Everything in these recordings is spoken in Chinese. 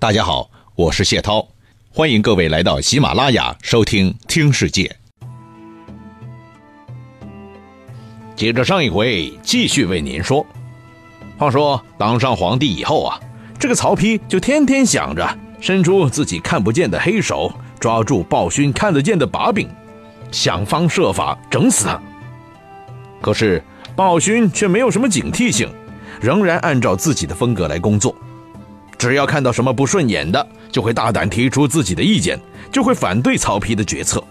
大家好，我是谢涛，欢迎各位来到喜马拉雅收听《听世界》。接着上一回，继续为您说。话说当上皇帝以后啊，这个曹丕就天天想着伸出自己看不见的黑手，抓住暴勋看得见的把柄，想方设法整死他。可是暴勋却没有什么警惕性，仍然按照自己的风格来工作。只要看到什么不顺眼的，就会大胆提出自己的意见，就会反对曹丕的决策。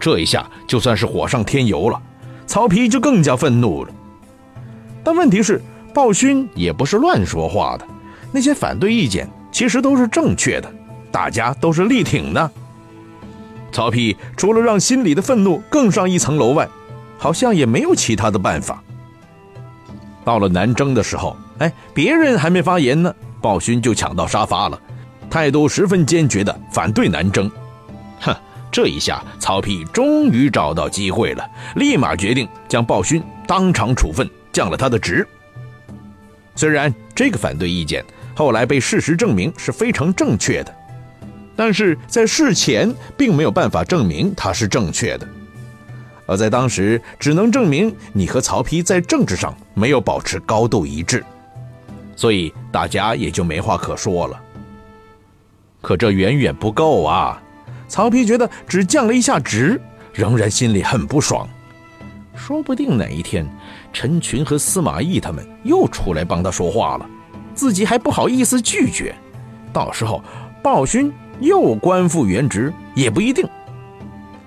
这一下就算是火上添油了，曹丕就更加愤怒了。但问题是，鲍勋也不是乱说话的，那些反对意见其实都是正确的，大家都是力挺的。曹丕除了让心里的愤怒更上一层楼外，好像也没有其他的办法。到了南征的时候，哎，别人还没发言呢。鲍勋就抢到沙发了，态度十分坚决的反对南征。哼，这一下曹丕终于找到机会了，立马决定将鲍勋当场处分，降了他的职。虽然这个反对意见后来被事实证明是非常正确的，但是在事前并没有办法证明它是正确的，而在当时只能证明你和曹丕在政治上没有保持高度一致。所以大家也就没话可说了。可这远远不够啊！曹丕觉得只降了一下职，仍然心里很不爽。说不定哪一天，陈群和司马懿他们又出来帮他说话了，自己还不好意思拒绝。到时候鲍勋又官复原职也不一定。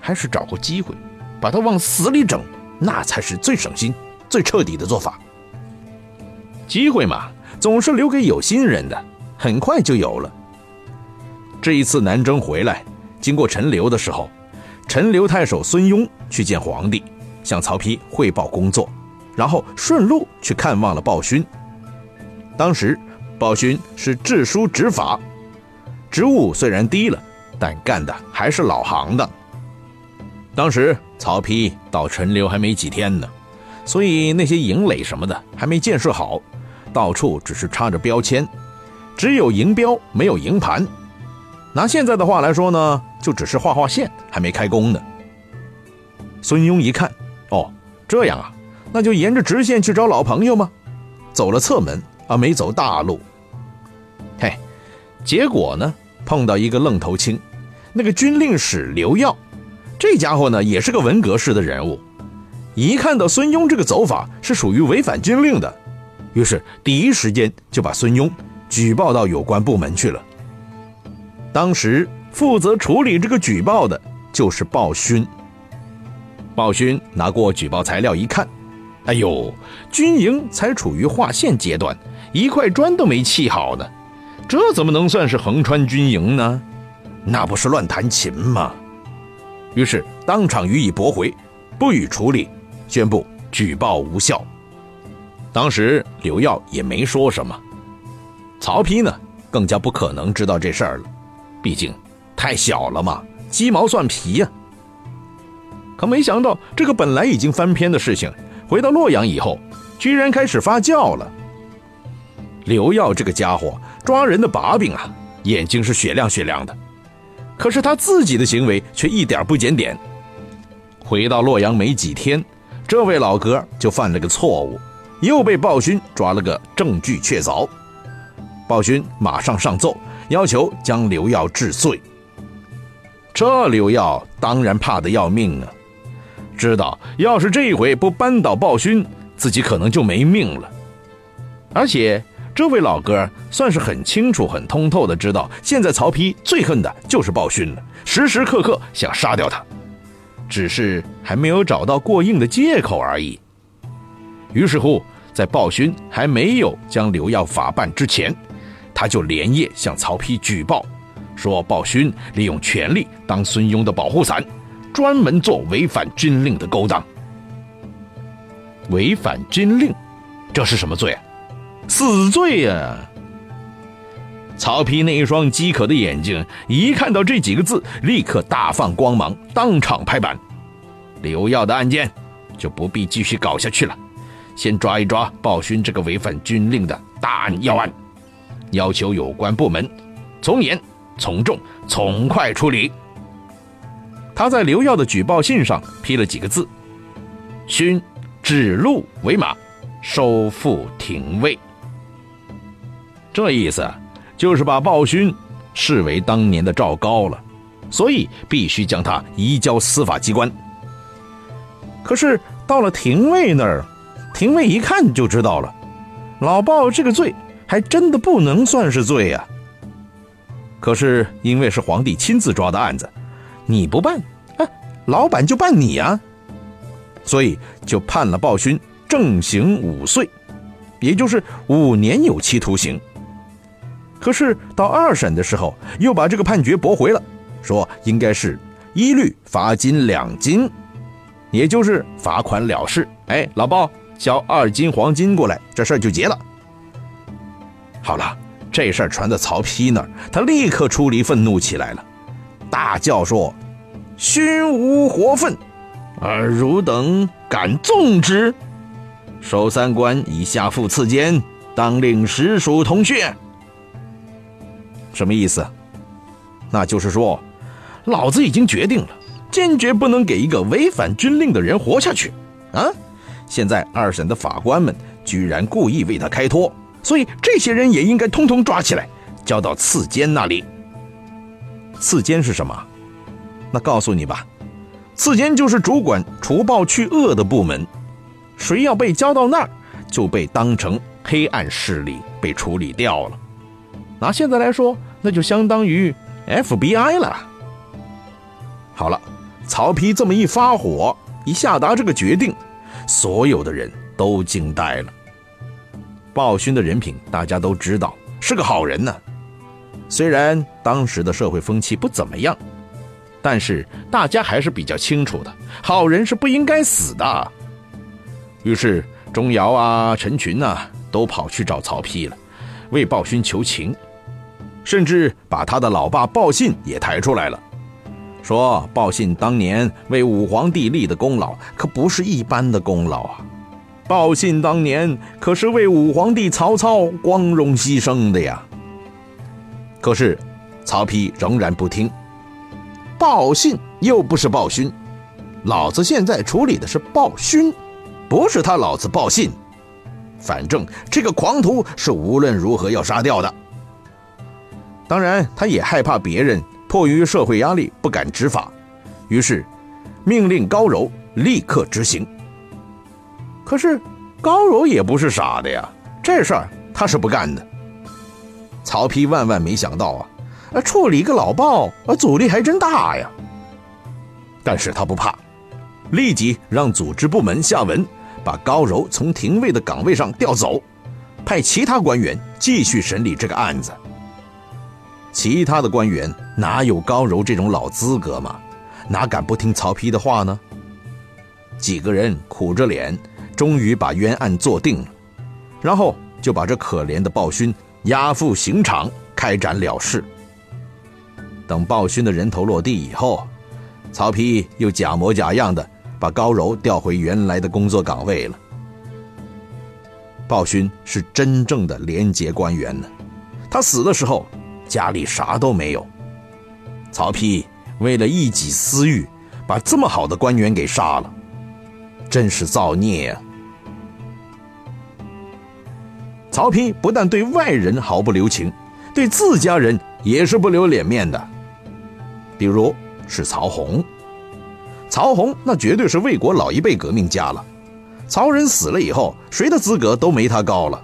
还是找个机会，把他往死里整，那才是最省心、最彻底的做法。机会嘛。总是留给有心人的，很快就有了。这一次南征回来，经过陈留的时候，陈留太守孙庸去见皇帝，向曹丕汇报工作，然后顺路去看望了鲍勋。当时鲍勋是治书执法，职务虽然低了，但干的还是老行当。当时曹丕到陈留还没几天呢，所以那些营垒什么的还没建设好。到处只是插着标签，只有营标没有营盘。拿现在的话来说呢，就只是画画线，还没开工呢。孙庸一看，哦，这样啊，那就沿着直线去找老朋友吗？走了侧门啊，没走大路。嘿，结果呢，碰到一个愣头青，那个军令史刘耀，这家伙呢也是个文革式的人物，一看到孙庸这个走法是属于违反军令的。于是第一时间就把孙庸举报到有关部门去了。当时负责处理这个举报的就是鲍勋。鲍勋拿过举报材料一看，哎呦，军营才处于划线阶段，一块砖都没砌好呢，这怎么能算是横穿军营呢？那不是乱弹琴吗？于是当场予以驳回，不予处理，宣布举报无效。当时刘耀也没说什么，曹丕呢更加不可能知道这事儿了，毕竟太小了嘛，鸡毛蒜皮呀。可没想到这个本来已经翻篇的事情，回到洛阳以后，居然开始发酵了。刘耀这个家伙抓人的把柄啊，眼睛是雪亮雪亮的，可是他自己的行为却一点不检点。回到洛阳没几天，这位老哥就犯了个错误。又被鲍勋抓了个证据确凿，鲍勋马上上奏，要求将刘耀治罪。这刘耀当然怕得要命啊，知道要是这一回不扳倒鲍勋，自己可能就没命了。而且这位老哥算是很清楚、很通透的知道，现在曹丕最恨的就是鲍勋了，时时刻刻想杀掉他，只是还没有找到过硬的借口而已。于是乎。在鲍勋还没有将刘耀法办之前，他就连夜向曹丕举报，说鲍勋利用权力当孙庸的保护伞，专门做违反军令的勾当。违反军令，这是什么罪啊？死罪呀！曹丕那一双饥渴的眼睛，一看到这几个字，立刻大放光芒，当场拍板：刘耀的案件就不必继续搞下去了。先抓一抓鲍勋这个违反军令的大案要案，要求有关部门从严、从重、从快处理。他在刘耀的举报信上批了几个字：“勋指鹿为马，收复廷尉。”这意思就是把鲍勋视为当年的赵高了，所以必须将他移交司法机关。可是到了廷尉那儿，廷尉一看就知道了，老鲍这个罪还真的不能算是罪呀。可是因为是皇帝亲自抓的案子，你不办，哎，老板就办你呀，所以就判了鲍勋正刑五岁，也就是五年有期徒刑。可是到二审的时候，又把这个判决驳回了，说应该是一律罚金两金，也就是罚款了事。哎，老鲍交二斤黄金过来，这事儿就结了。好了。这事儿传到曹丕那儿，他立刻出离愤怒起来了，大叫说：“勋无活愤，而汝等敢纵之？守三关以下副次监，当令实属同穴。”什么意思？那就是说，老子已经决定了，坚决不能给一个违反军令的人活下去啊！现在二审的法官们居然故意为他开脱。所以这些人也应该通通抓起来，交到次监那里。次监是什么？那告诉你吧，次监就是主管除暴去恶的部门。谁要被交到那儿，就被当成黑暗势力被处理掉了。拿现在来说，那就相当于 FBI 了。好了，曹丕这么一发火，一下达这个决定，所有的人都惊呆了。鲍勋的人品大家都知道，是个好人呢。虽然当时的社会风气不怎么样，但是大家还是比较清楚的，好人是不应该死的。于是钟繇啊、陈群呐，都跑去找曹丕了，为鲍勋求情，甚至把他的老爸鲍信也抬出来了，说鲍信当年为武皇帝立的功劳可不是一般的功劳啊。鲍信当年可是为武皇帝曹操光荣牺牲的呀。可是，曹丕仍然不听。鲍信又不是鲍勋，老子现在处理的是鲍勋，不是他老子鲍信。反正这个狂徒是无论如何要杀掉的。当然，他也害怕别人迫于社会压力不敢执法，于是命令高柔立刻执行。可是高柔也不是傻的呀，这事儿他是不干的。曹丕万万没想到啊，处理一个老鲍啊，阻力还真大呀。但是他不怕，立即让组织部门下文，把高柔从廷尉的岗位上调走，派其他官员继续审理这个案子。其他的官员哪有高柔这种老资格嘛？哪敢不听曹丕的话呢？几个人苦着脸。终于把冤案做定了，然后就把这可怜的鲍勋押赴刑场开斩了事。等鲍勋的人头落地以后，曹丕又假模假样的把高柔调回原来的工作岗位了。鲍勋是真正的廉洁官员呢，他死的时候家里啥都没有。曹丕为了一己私欲，把这么好的官员给杀了，真是造孽呀！曹丕不但对外人毫不留情，对自家人也是不留脸面的。比如是曹洪，曹洪那绝对是魏国老一辈革命家了。曹仁死了以后，谁的资格都没他高了。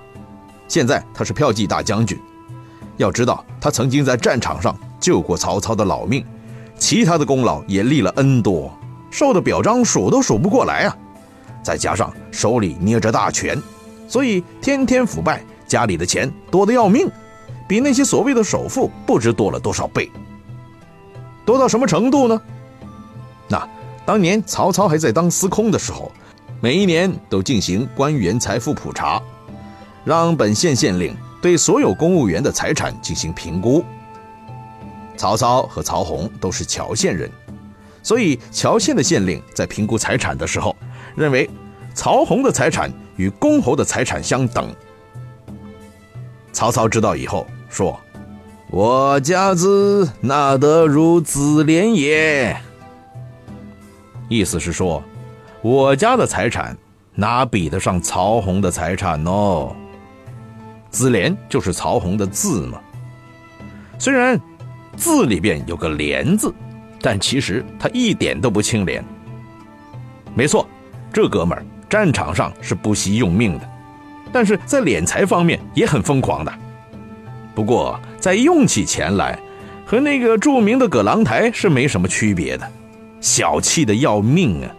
现在他是骠骑大将军，要知道他曾经在战场上救过曹操的老命，其他的功劳也立了 N 多，受的表彰数都数不过来啊。再加上手里捏着大权。所以天天腐败，家里的钱多得要命，比那些所谓的首富不知多了多少倍。多到什么程度呢？那当年曹操还在当司空的时候，每一年都进行官员财富普查，让本县县令对所有公务员的财产进行评估。曹操和曹洪都是谯县人，所以谯县的县令在评估财产的时候，认为曹洪的财产。与公侯的财产相等。曹操知道以后说：“我家资那得如子廉也？”意思是说，我家的财产哪比得上曹洪的财产哦？子廉就是曹洪的字嘛。虽然字里边有个廉字，但其实他一点都不清廉。没错，这哥们儿战场上是不惜用命的，但是在敛财方面也很疯狂的。不过在用起钱来，和那个著名的葛朗台是没什么区别的，小气的要命啊！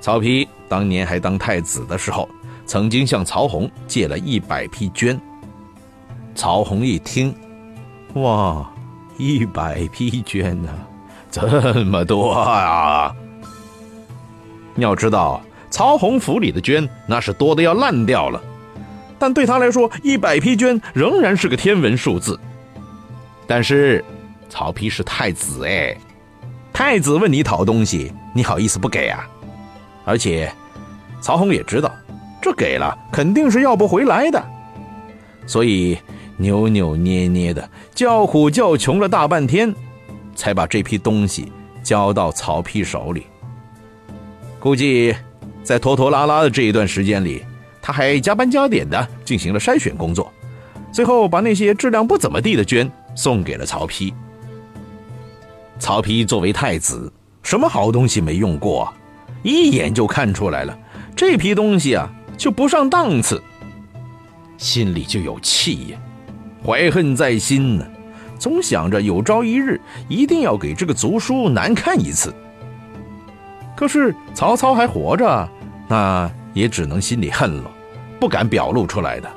曹丕当年还当太子的时候，曾经向曹洪借了一百匹绢。曹洪一听，哇，一百匹绢呢，这么多啊！要知道，曹洪府里的绢那是多的要烂掉了，但对他来说，一百匹绢仍然是个天文数字。但是，曹丕是太子哎，太子问你讨东西，你好意思不给啊？而且，曹洪也知道，这给了肯定是要不回来的，所以扭扭捏捏的叫苦叫穷了大半天，才把这批东西交到曹丕手里。估计，在拖拖拉拉的这一段时间里，他还加班加点的进行了筛选工作，最后把那些质量不怎么地的绢送给了曹丕。曹丕作为太子，什么好东西没用过，一眼就看出来了，这批东西啊就不上档次，心里就有气呀，怀恨在心呢，总想着有朝一日一定要给这个族叔难看一次。可是曹操还活着，那也只能心里恨了，不敢表露出来的。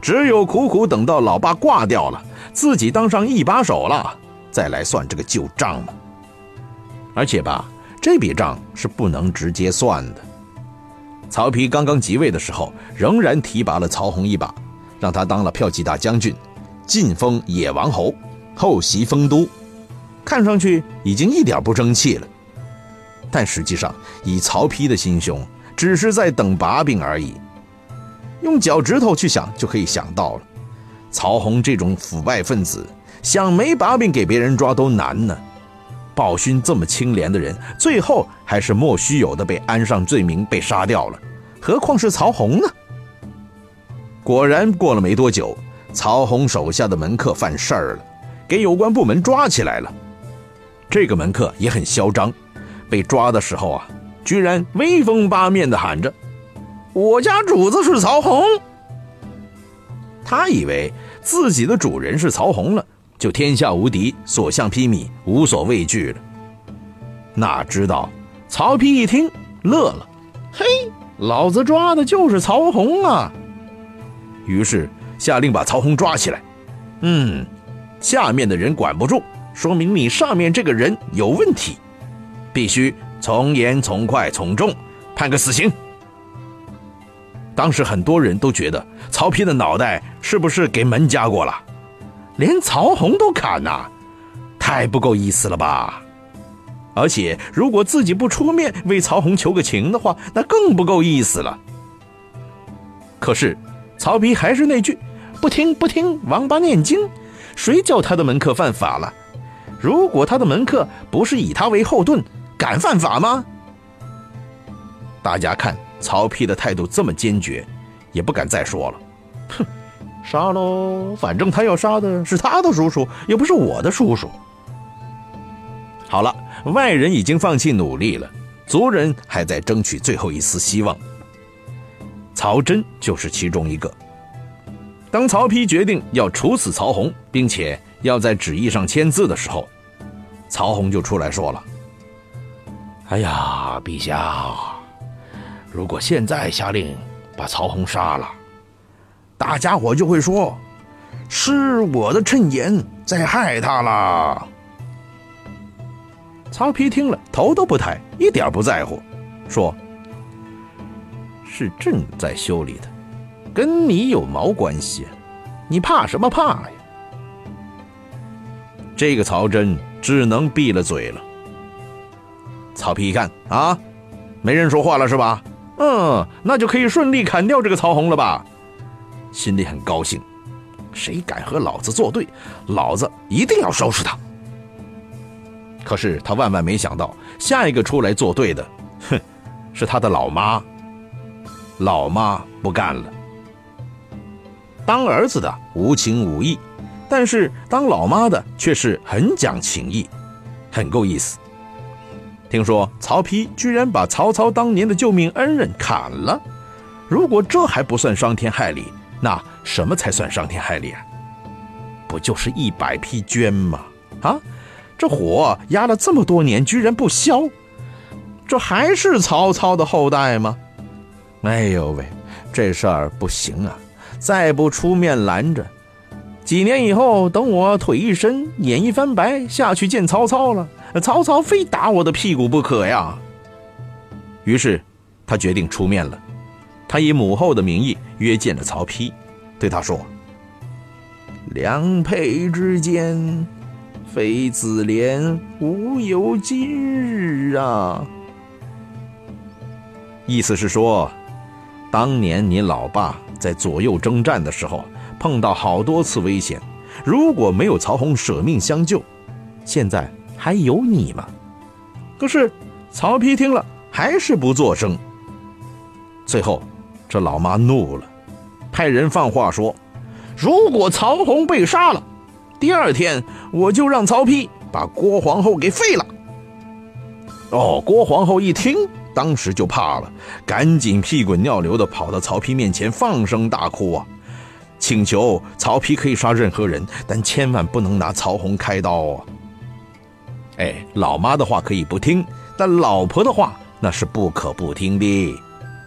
只有苦苦等到老爸挂掉了，自己当上一把手了，再来算这个旧账嘛。而且吧，这笔账是不能直接算的。曹丕刚刚即位的时候，仍然提拔了曹洪一把，让他当了骠骑大将军，晋封野王侯，后袭丰都，看上去已经一点不争气了。但实际上，以曹丕的心胸，只是在等把柄而已。用脚趾头去想，就可以想到了。曹洪这种腐败分子，想没把柄给别人抓都难呢。鲍勋这么清廉的人，最后还是莫须有的被安上罪名，被杀掉了。何况是曹洪呢？果然，过了没多久，曹洪手下的门客犯事儿了，给有关部门抓起来了。这个门客也很嚣张。被抓的时候啊，居然威风八面的喊着：“我家主子是曹洪。”他以为自己的主人是曹洪了，就天下无敌，所向披靡，无所畏惧了。哪知道曹丕一听乐了：“嘿，老子抓的就是曹洪啊！”于是下令把曹洪抓起来。嗯，下面的人管不住，说明你上面这个人有问题。必须从严从快从重，判个死刑。当时很多人都觉得曹丕的脑袋是不是给门夹过了？连曹洪都砍呐，太不够意思了吧？而且如果自己不出面为曹洪求个情的话，那更不够意思了。可是曹丕还是那句：不听不听，王八念经。谁叫他的门客犯法了？如果他的门客不是以他为后盾，敢犯法吗？大家看曹丕的态度这么坚决，也不敢再说了。哼，杀喽！反正他要杀的是他的叔叔，又不是我的叔叔。好了，外人已经放弃努力了，族人还在争取最后一丝希望。曹真就是其中一个。当曹丕决定要处死曹洪，并且要在旨意上签字的时候，曹洪就出来说了。哎呀，陛下，如果现在下令把曹洪杀了，大家伙就会说是我的谶言在害他了。曹丕听了，头都不抬，一点不在乎，说：“是朕在修理的，跟你有毛关系？你怕什么怕呀？”这个曹真只能闭了嘴了。曹丕一看啊，没人说话了是吧？嗯，那就可以顺利砍掉这个曹洪了吧？心里很高兴。谁敢和老子作对，老子一定要收拾他。可是他万万没想到，下一个出来作对的，哼，是他的老妈。老妈不干了。当儿子的无情无义，但是当老妈的却是很讲情义，很够意思。听说曹丕居然把曹操当年的救命恩人砍了，如果这还不算伤天害理，那什么才算伤天害理啊？不就是一百匹绢吗？啊，这火压了这么多年，居然不消，这还是曹操的后代吗？哎呦喂，这事儿不行啊！再不出面拦着，几年以后，等我腿一伸，眼一翻白，下去见曹操了。曹操非打我的屁股不可呀！于是，他决定出面了。他以母后的名义约见了曹丕，对他说：“良配之间，非自怜，无有今日啊！”意思是说，当年你老爸在左右征战的时候，碰到好多次危险，如果没有曹洪舍命相救，现在。还有你吗？可是曹丕听了还是不作声。最后，这老妈怒了，派人放话说：“如果曹洪被杀了，第二天我就让曹丕把郭皇后给废了。”哦，郭皇后一听，当时就怕了，赶紧屁滚尿流的跑到曹丕面前，放声大哭啊，请求曹丕可以杀任何人，但千万不能拿曹洪开刀啊。哎，老妈的话可以不听，但老婆的话那是不可不听的。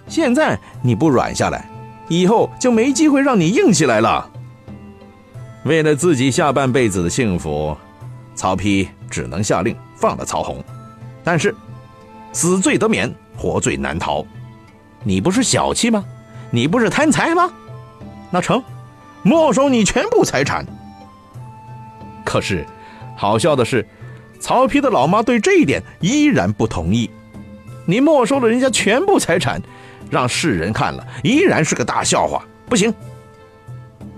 现在你不软下来，以后就没机会让你硬起来了。为了自己下半辈子的幸福，曹丕只能下令放了曹洪。但是，死罪得免，活罪难逃。你不是小气吗？你不是贪财吗？那成，没收你全部财产。可是，好笑的是。曹丕的老妈对这一点依然不同意。你没收了人家全部财产，让世人看了依然是个大笑话，不行。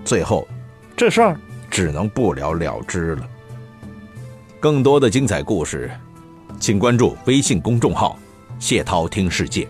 最后，这事儿只能不了了之了。更多的精彩故事，请关注微信公众号“谢涛听世界”。